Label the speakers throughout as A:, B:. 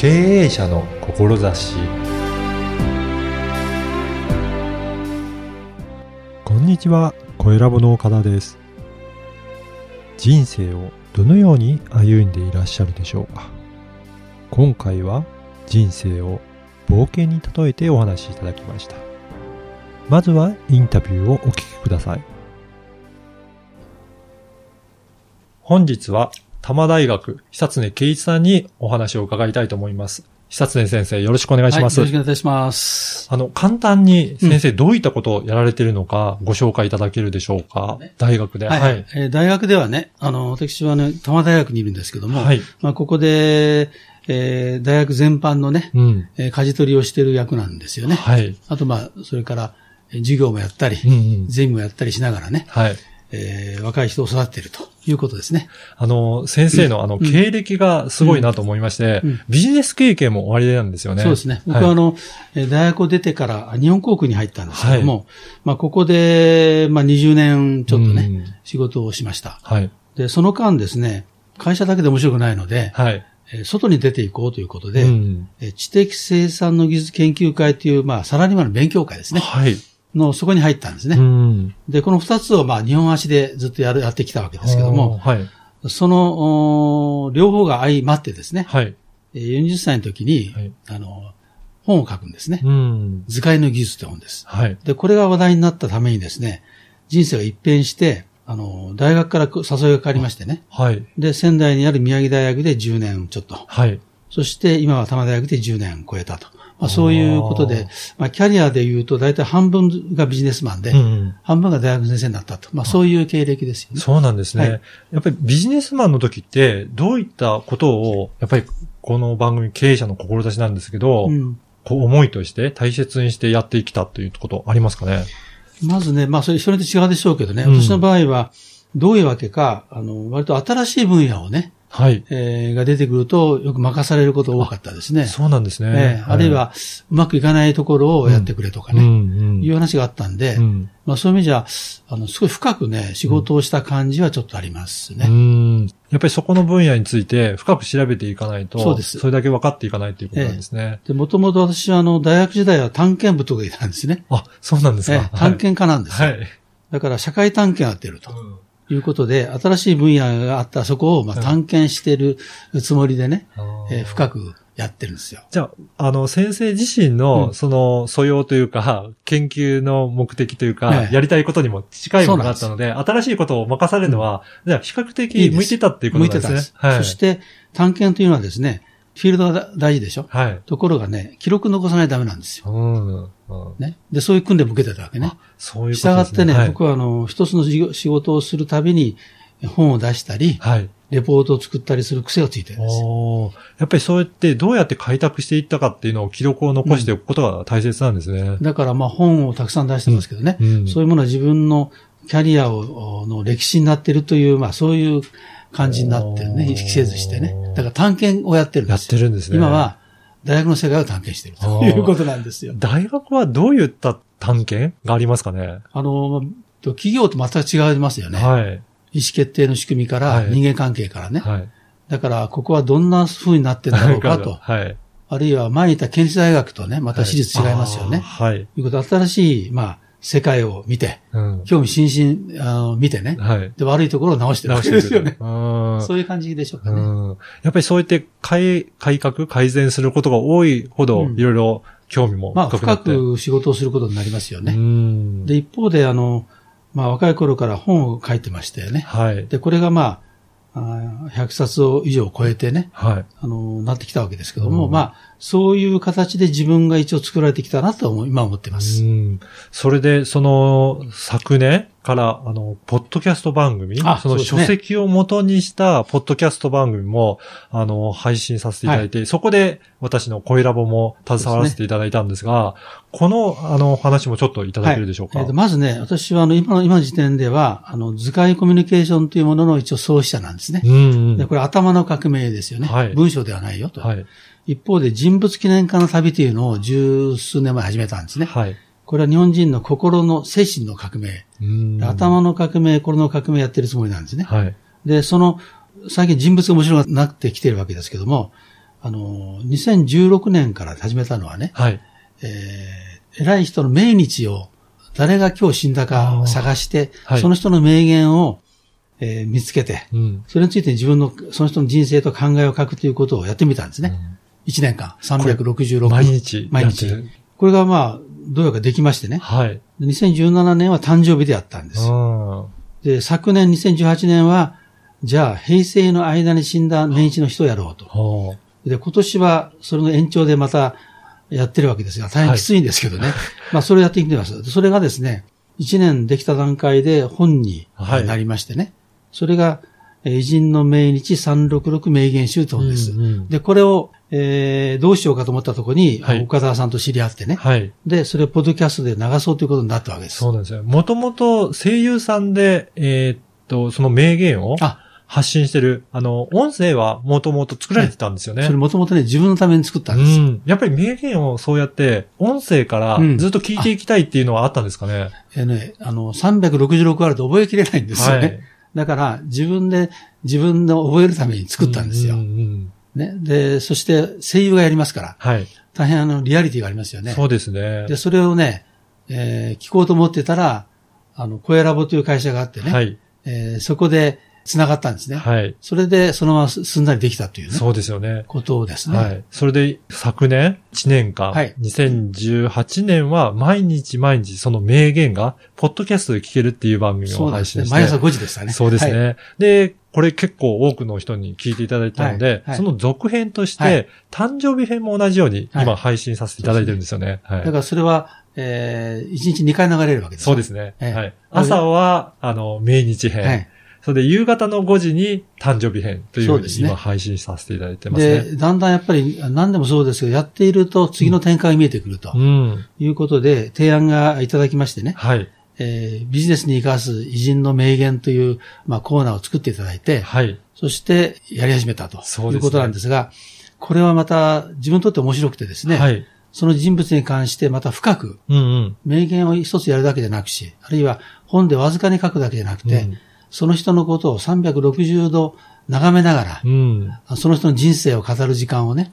A: 経営者の志こんにちは、小ラボの岡田です。人生をどのように歩んでいらっしゃるでしょうか今回は人生を冒険に例えてお話しいただきました。まずはインタビューをお聞きください。本日は多摩大学久常圭一さんにお話を伺いたいと思います。久常先生、よろしくお願いします。
B: はい、よろしくお願いします。
A: あの、簡単に先生どういったことをやられているのかご紹介いただけるでしょうか、
B: ね
A: 大学で。
B: はい。
A: はい。
B: えー大学ではね、あの、私はね、多摩大学にいるんですけども、
A: はい
B: まあ、ここで、えー大学全般のね、
A: うん。
B: えー舵取りをしている役なんですよね。
A: はい。
B: あと、まあ、それから、えー授業もやったり、
A: うんうん。
B: ゼミもやったりしながらね、
A: はい。
B: えー若い人を育てているということですね。
A: あの、先生のあの、
B: うん
A: 経歴がすごいなと思いまして、
B: うん
A: ビジネス経験も終わりなんですよね。
B: そうですね。僕はあの、えー大学を出てから日本航空に入ったんですけども、
A: は
B: まあ、ここで、まあ、20年ちょっとね、
A: うん
B: 仕事をしました。
A: はい。
B: で、その間ですね、会社だけで面白くないので、
A: はい。
B: えー外に出ていこうということで、
A: うん
B: えー知的生産の技術研究会という、まあ、サラリーマンの勉強会ですね。
A: はい。
B: の、そこに入ったんですね。
A: うん。
B: で、この二つを、まあ、日本足でずっとやる、やってきたわけですけども、
A: はい。
B: その、両方が相まってですね、
A: はい。
B: えー40歳の時に、
A: はい
B: あの、本を書くんですね。
A: うん。
B: 図解の技術って本です。
A: はい。
B: で、これが話題になったためにですね、人生が一変して、あの、大学から誘いがかかりましてね。
A: はい。
B: で、仙台にある宮城大学で10年ちょっと。
A: はい。
B: そして今は多摩大学で10年超えたと。まあ、そういうことで、まあ、キャリアで言うと大体半分がビジネスマンで、
A: うん。
B: 半分が大学先生になったと。まあ、そういう経歴ですよね。
A: そうなんですね。
B: はい
A: やっぱりビジネスマンの時って、どういったことを、やっぱりこの番組経営者の志なんですけど、
B: うん。
A: こう思いとして大切にしてやってきたということありますかね？
B: まずね、まあ、それ人によって違うでしょうけどね、
A: うん
B: 私の場合は、どういうわけか、あの、割と新しい分野をね、
A: はい。
B: えーが出てくると、よく任されることが多かったですね。
A: そうなんですね。
B: えーあるいは、うまくいかないところをやってくれとか
A: うん、
B: ね、
A: うん。
B: いう話があったんで、
A: うん。
B: まあそういう意味じゃ、あの、すごい深くね、仕事をした感じはちょっとありますね。
A: うん。やっぱりそこの分野について深く調べていかないと、
B: そうです
A: れだけ分かっていかないということなんですね。
B: で、もともと私はあの、大学時代は探検部とかいたんですね。
A: あ、そうなんですか。
B: えー探検家なんですよ。
A: はい。はい。
B: だから社会探検をやってると
A: うん
B: いうことで、新しい分野があったそこをまあ探検してるつもりでね、えー深くやってるんですよ。
A: じゃあ、あの、先生自身
B: う
A: の、
B: ん
A: その、素養というか、研究の目的というか、
B: はい
A: やりたいことにも近いものがあったので、新しいことを任されるのは、じゃあ、比較的向いてたっていうことですね。
B: 向いてたんです。
A: はい。
B: そして、探検というのはですね、フィールドが大事でしょ？
A: はい。
B: ところがね、記録残さないとダメなんですよ。
A: うん。うん
B: ね？で、そういう訓練も受けてたわけね
A: あ。そういうことですね。
B: がってね、
A: はい、
B: 僕はあの、一つの仕事をするたびに本を出したり、
A: はい。
B: レポートを作ったりする癖がついてるんですよ。
A: やっぱりそうやってどうやって開拓していったかっていうのを記録を残しておくことが大切なんですね。
B: だからまあ本をたくさん出してますけどね、
A: うん
B: そういうものは自分のキャリアをの歴史になっているという、まあそういう感じになってるね、意識せずしてね。だから探検をやってるん
A: やっ
B: ですよ。
A: てるんですね。
B: 今は大学の世界を探検しているということなんですよ。
A: 大学はどういった探検がありますかね？
B: あの、企業と全く違いますよね。
A: はい。
B: 意思決定の仕組みから、
A: はい
B: 人間関係からね。
A: はい。
B: だから、ここはどんな風になってんだろうかと。
A: はい。
B: あるいは前にいた県立大学とね、また私立違いますよね。
A: はい。
B: ということで、新しい、まあ、世界を見て、
A: うん。
B: 興味津々、あの、見てね。
A: はい。
B: で、悪いところを直してるわけですよね。
A: うん。
B: そういう感じでしょうかね。
A: うん。やっぱりそうやって改、改革、改善することが多いほど、
B: うん
A: いろいろ興味も
B: まあ、深
A: 深くなって。
B: く仕事をすることになりますよ
A: う
B: ね。
A: ん。
B: で、一方で、あの、まあ、若い頃から本を書いてましたよね。
A: はい。
B: で、これがまあ、あー100冊を以上超えてね、
A: はい。
B: あの、なってきたわけですけども、
A: うん
B: まあ、そういう形で自分が一応作られてきたなと思う今思ってます。
A: うん。それで、その、昨年から、あの、ポッドキャスト番組、
B: あ
A: その書籍を元にした、ポッドキャスト番組も、あの、配信させていただいて、そこで、私の声ラボも携わらせていただいたんですが、この、あの、話もちょっといただけるでしょうか？
B: えーとまずね、私はあの、今の、今の時点では、あの、図解コミュニケーションというものの一応創始者なんですね。
A: うん、うん。
B: でこれ頭の革命ですよね。
A: はい
B: 文章ではないよと。
A: はい。
B: 一方で人物記念館の旅というのを十数年前始めたんですね。
A: はい。
B: これは日本人の心の精神の革命。
A: うん
B: 頭の革命、心の革命やってるつもりなんですね。
A: はい。
B: で、その、最近人物が面白くなってきてるわけですけども、あの、2016年から始めたのはね、
A: はい。
B: えー、偉い人の命日を、誰が今日死んだか探して、
A: はい
B: その人の名言を、えー見つけて、
A: うん。
B: それについて自分の、その人の人生と考えを書くということをやってみたんですね。1年間、366
A: 毎日
B: 毎日。これがまあ、どうやかできましてね。
A: はい。
B: 2017年は誕生日でやったんです。
A: あ
B: で、昨年2018年は、じゃあ平成の間に死んだ年一の人をやろうと。で、今年はそれの延長でまたやってるわけですが、大変きついんですけどね。まあ、それをやってきてます。でそれがですね、1年できた段階で本に
A: はい
B: なりましてね。それが、えー偉人の命日366名言集とです。
A: うんうん
B: で、これを、えーどうしようかと思ったところに、
A: はい
B: 岡田さんと知り合ってね。
A: はい。
B: で、それをポッドキャストで流そうということになったわけです。
A: そうなんですよ。もともと声優さんで、えーっと、その名言を
B: あ、
A: 発信してる、あの、音声はもともと作られてたんですよね。
B: それもともとね、自分のために作ったん
A: う
B: ですよ。
A: ん。やっぱり名言をそうやって、音声から
B: うん
A: ずっと聞いていきたいっていうのはあったんですかね？
B: えーね、あの、366あると覚えきれないんですよね。
A: はい
B: だから、自分で、自分の覚えるために作ったんですよ。
A: うんうん
B: ね。で、そして声優がやりますから、
A: はい。
B: 大変あの、リアリティがありますよね。
A: そうですね。
B: で、それをね、えー聞こうと思ってたら、あの、声ラボという会社があってね、
A: はい。
B: えーそこで繋がったんですね。
A: はい。
B: それで、そのまますんなりできたというね、
A: そうですよね。
B: ことですね。
A: はい。それで、昨年、1年間、
B: はい
A: 2018年は毎日毎日その名言が、ポッドキャストで聞けるっていう番組を
B: そうなんですね。
A: 配信して。
B: 毎朝5時でしたね。
A: そうですね。
B: はい
A: で、これ結構多くの人に聞いていただいたので、
B: はいはい
A: その続編として、
B: はい
A: 誕生日編も同じように
B: はい
A: 今配信させていただいてるんですよね。はい。
B: だからそれは、えー、1日2回流れるわけですよ
A: そうですね。
B: ええ
A: はい。朝は、あの、命日編。
B: はい。
A: それで夕方の5時に誕生日編というふうに今配信させていただいてますね。
B: で、だんだんやっぱり何でもそうですけど、やっていると次の展開が見えてくると
A: うん。
B: いうことで、提案がいただきましてね、
A: はい。
B: えービジネスに生かす偉人の名言という、まあ、コーナーを作っていただいて、
A: はい。
B: そしてやり始めたと
A: そうですね
B: いうことなんですが、これはまた自分にとって面白くてですね、
A: はい。
B: その人物に関してまた深く
A: うんうん。
B: 名言を一つやるだけでなくし、あるいは本でわずかに書くだけじゃなくて、
A: うん
B: その人のことを360度眺めながら、
A: うん。
B: その人の人生を語る時間をね、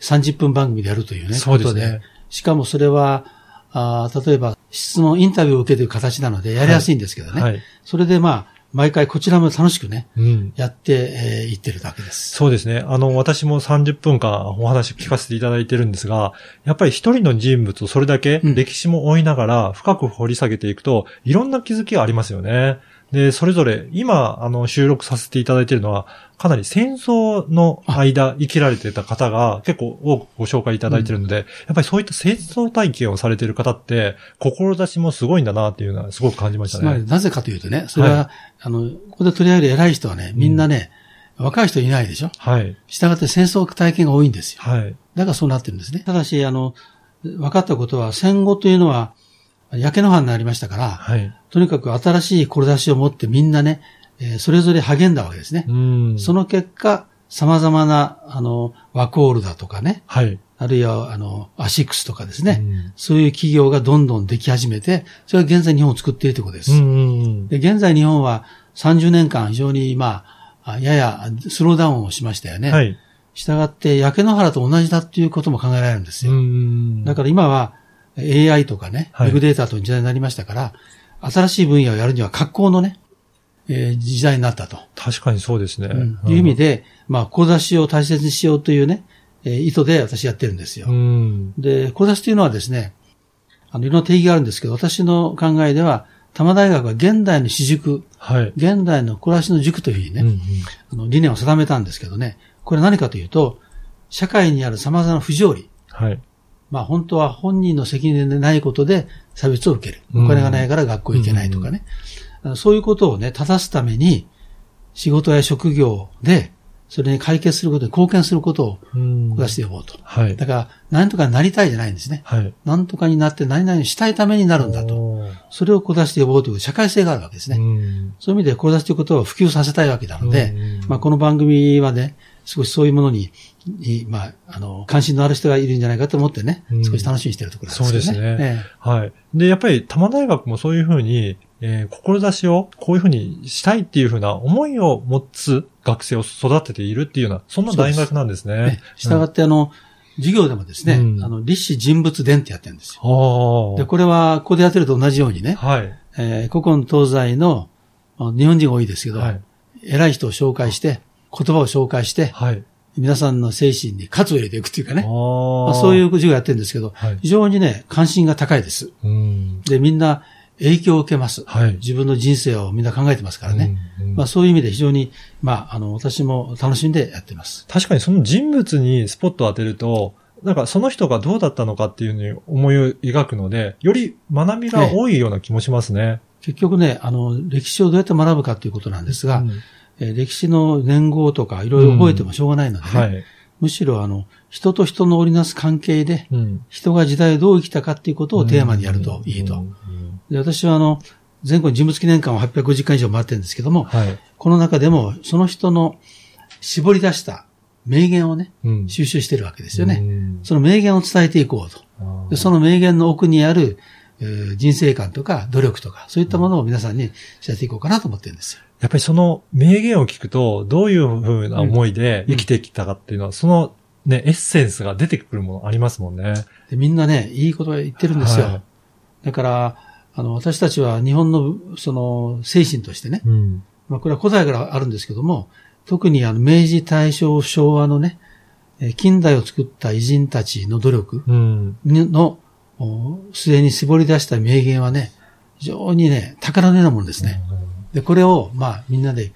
B: 30分番組でやるというね、
A: そうですね
B: しかもそれは、あー例えば質問、インタビューを受けている形なのでやりやすいんですけどね。
A: はい。
B: それでまあ、毎回こちらも楽しくね、
A: うん。
B: やって、えーいってるだけです。
A: そうですね。あの、私も30分間お話聞かせていただいてるんですが、やっぱり一人の人物をそれだけ
B: うん
A: 歴史も追いながら深く掘り下げていくと、いろんな気づきがありますよね。で、それぞれ、今、あの、収録させていただいているのは、かなり戦争の間生きられてた方が結構多くご紹介いただいているので、やっぱりそういった戦争体験をされている方って、志もすごいんだなっていうのはすごく感じましたね。
B: つまりなぜかというとね、それは、
A: は
B: あの、ここで取り上げる偉い人はね、みんなね、若い人いないでしょ？
A: はい。
B: 従って戦争体験が多いんですよ。
A: はい。
B: だからそうなってるんですね。ただし、あの、分かったことは、戦後というのは、焼け野原になりましたから、
A: はい。
B: とにかく新しい志を持ってみんなね、えーそれぞれ励んだわけですね。
A: うん。
B: その結果、様々な、あの、ワコールだとかね、
A: はい。
B: あるいは、あの、アシックスとかですね、
A: うん
B: そういう企業がどんどんでき始めて、それが現在日本を作っているということです。で、現在日本は30年間非常に、まあ、ややスローダウンをしましたよね。
A: はい。
B: したがって、焼け野原と同じだっていうことも考えられるんですよ。
A: ん
B: だから今は AI とかね、
A: はい
B: ビッグデータという時代になりましたから、新しい分野をやるには格好のね、えー時代になったと、
A: 確かにそうですね。
B: いう意味で、まあ、志を大切にしようというね、えー意図で私やってるんですよ。
A: うん。
B: で、志というのはですね、あの、いろんな定義があるんですけど、私の考えでは、多摩大学は現代の私塾、
A: はい。
B: 現代の暮らしの塾というふうにね、
A: うんうん
B: あの理念を定めたんですけどね、これ何かというと、社会にある様々な不条理、
A: はい。
B: まあ本当は本人の責任でないことで差別を受ける。
A: うん
B: お金がないから学校行けないとかね。そういうことをね、正すために、仕事や職業で、それに解決することに貢献することを
A: うん
B: 出して呼ぼうと。
A: はい。
B: だから、何とかなりたいじゃないんですね。
A: はい。
B: 何とかになって何々したいためになるんだと。それをこ出して呼ぼうという社会性があるわけですね。
A: うん
B: そういう意味で、こ出しということを普及させたいわけなので、
A: うん
B: まあ、この番組はね、少しそういうものに、にまあ、あの、関心のある人がいるんじゃないかと思ってね、
A: うん
B: 少し楽しみにしてるところですね。
A: そうですね
B: え
A: はい。で、やっぱり、多摩大学もそういうふうに、えー、志をこういうふうにしたいっていうふうな思いを持つ学生を育てているっていうような、そんな大学なんですね。
B: したがってあの、授業でもですね、うん、あの、立志人物伝ってやってるんですよ。で、これは、ここでやってると同じようにね、はい。えー、古今東西の、日本人が多いですけど、はい、偉い人を紹介して、言葉を紹介して、はい。皆さんの精神に喝を入れていくっていうかね。まあ、そういう授業やってるんですけど、はい、非常にね、関心が高いです。で、みんな影響を受けます。はい、自分の人生をみんな考えてますからね。うんうん、まあ、そういう意味で非常に、まあ、あの、私も楽しんでやってます。
A: 確かにその人物にスポットを当てると、なんかその人がどうだったのかっていうのに思いを描くので、より学びが多いような気もしますね。
B: 結局ね、あの、歴史をどうやって学ぶかということなんですが、うん、え歴史の年号とかいろいろ覚えてもしょうがないので、ね。うんはい、むしろあの、人と人の織りなす関係で、うん、人が時代をどう生きたかっていうことをテーマにやるといいと。で私はあの、全国人物記念館を850回以上回ってるんですけども、はい、この中でもその人の絞り出した名言をね、うん、収集してるわけですよね。その名言を伝えていこうと。でその名言の奥にある、えー、人生観とか努力とか、そういったものを皆さんに知らせていこうかなと思ってるんですよ。
A: やっぱりその名言を聞くと、どういうふうな思いで生きてきたかっていうのは、うん、そのね、エッセンスが出てくるものありますもんね。
B: でみんなね、いいこと言ってるんですよ。はい、だから、あの、私たちは日本の、その、精神としてね、うん、まあ、これは古代からあるんですけども、特にあの、明治、大正、昭和のね、近代を作った偉人たちの努力の、末に絞り出した名言はね、非常にね、宝のようなものですね。で、これを、まあ、みんなで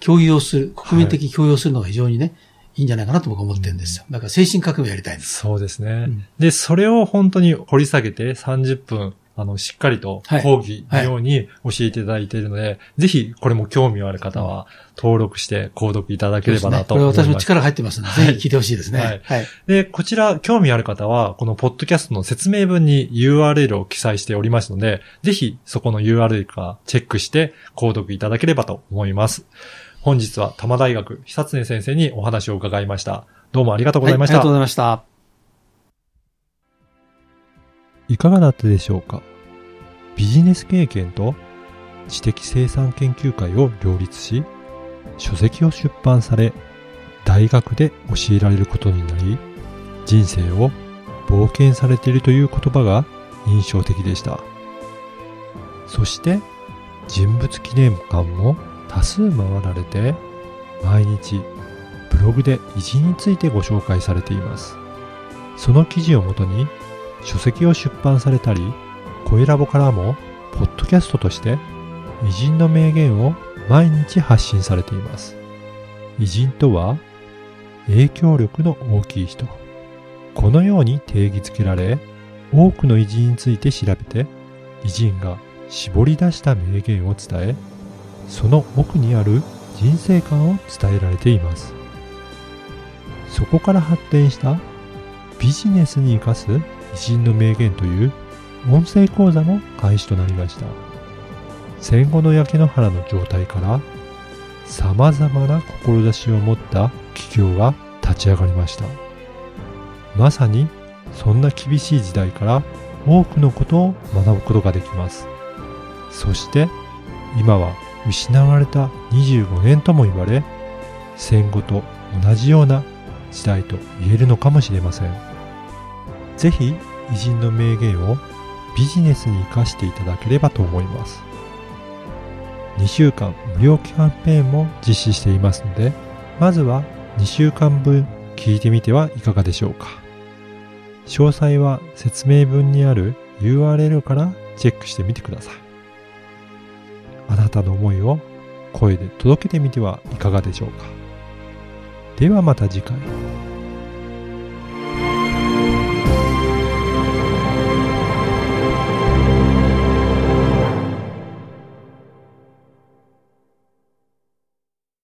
B: 共有をする、国民的共有をするのが非常にね、いいんじゃないかなと僕は思ってるんですよ。だから精神革命やりたいんです。
A: そうですね。うん、で、それを本当に掘り下げて30分あの、しっかりと講義のように教えていただいているので、はいはい、ぜひこれも興味ある方は登録して購読いただければなと思います。
B: ね、これ私も力入ってますので、ぜひ聞いてほしいですね。はい。
A: はい、で、こちら興味ある方は、このポッドキャストの説明文に URL を記載しておりますので、ぜひそこの URL からチェックして購読いただければと思います。本日は多摩大学久常先生にお話を伺いました。どうもありがとうございました。
B: ありがとうございました。
A: いかがだったでしょうか？ビジネス経験と知的生産研究会を両立し、書籍を出版され、大学で教えられることになり、人生を冒険されているという言葉が印象的でした。そして人物記念館も多数回られて、毎日ブログで偉人についてご紹介されています。その記事をもとに書籍を出版されたり、声ラボからも、ポッドキャストとして、偉人の名言を毎日発信されています。偉人とは、影響力の大きい人。このように定義づけられ、多くの偉人について調べて、偉人が絞り出した名言を伝え、その奥にある人生観を伝えられています。そこから発展したビジネスに生かす偉人の名言という音声講座も開始となりました。戦後の焼け野原の状態から様々な志を持った企業が立ち上がりました。まさにそんな厳しい時代から多くのことを学ぶことができます。そして今は失われた25年とも言われ戦後と同じような時代と言えるのかもしれません。ぜひ偉人の名言をビジネスに活かしていただければと思います。2週間無料キャンペーンも実施していますので、まずは2週間分聞いてみてはいかがでしょうか。詳細は説明文にある URL からチェックしてみてください。あなたの思いを声で届けてみてはいかがでしょうか。ではまた次回。